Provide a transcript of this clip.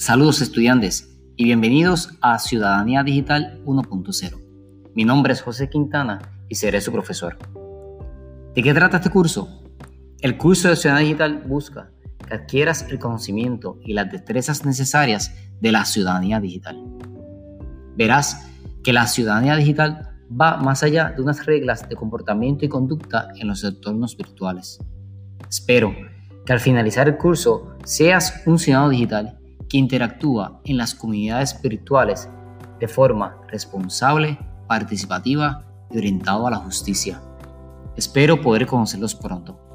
Saludos estudiantes y bienvenidos a Ciudadanía Digital 1.0. Mi nombre es José Quintana y seré su profesor. ¿De qué trata este curso? El curso de Ciudadanía Digital busca que adquieras el conocimiento y las destrezas necesarias de la ciudadanía digital. Verás que la ciudadanía digital va más allá de unas reglas de comportamiento y conducta en los entornos virtuales. Espero que al finalizar el curso seas un ciudadano digital que interactúa en las comunidades virtuales de forma responsable, participativa y orientado a la justicia. Espero poder conocerlos pronto.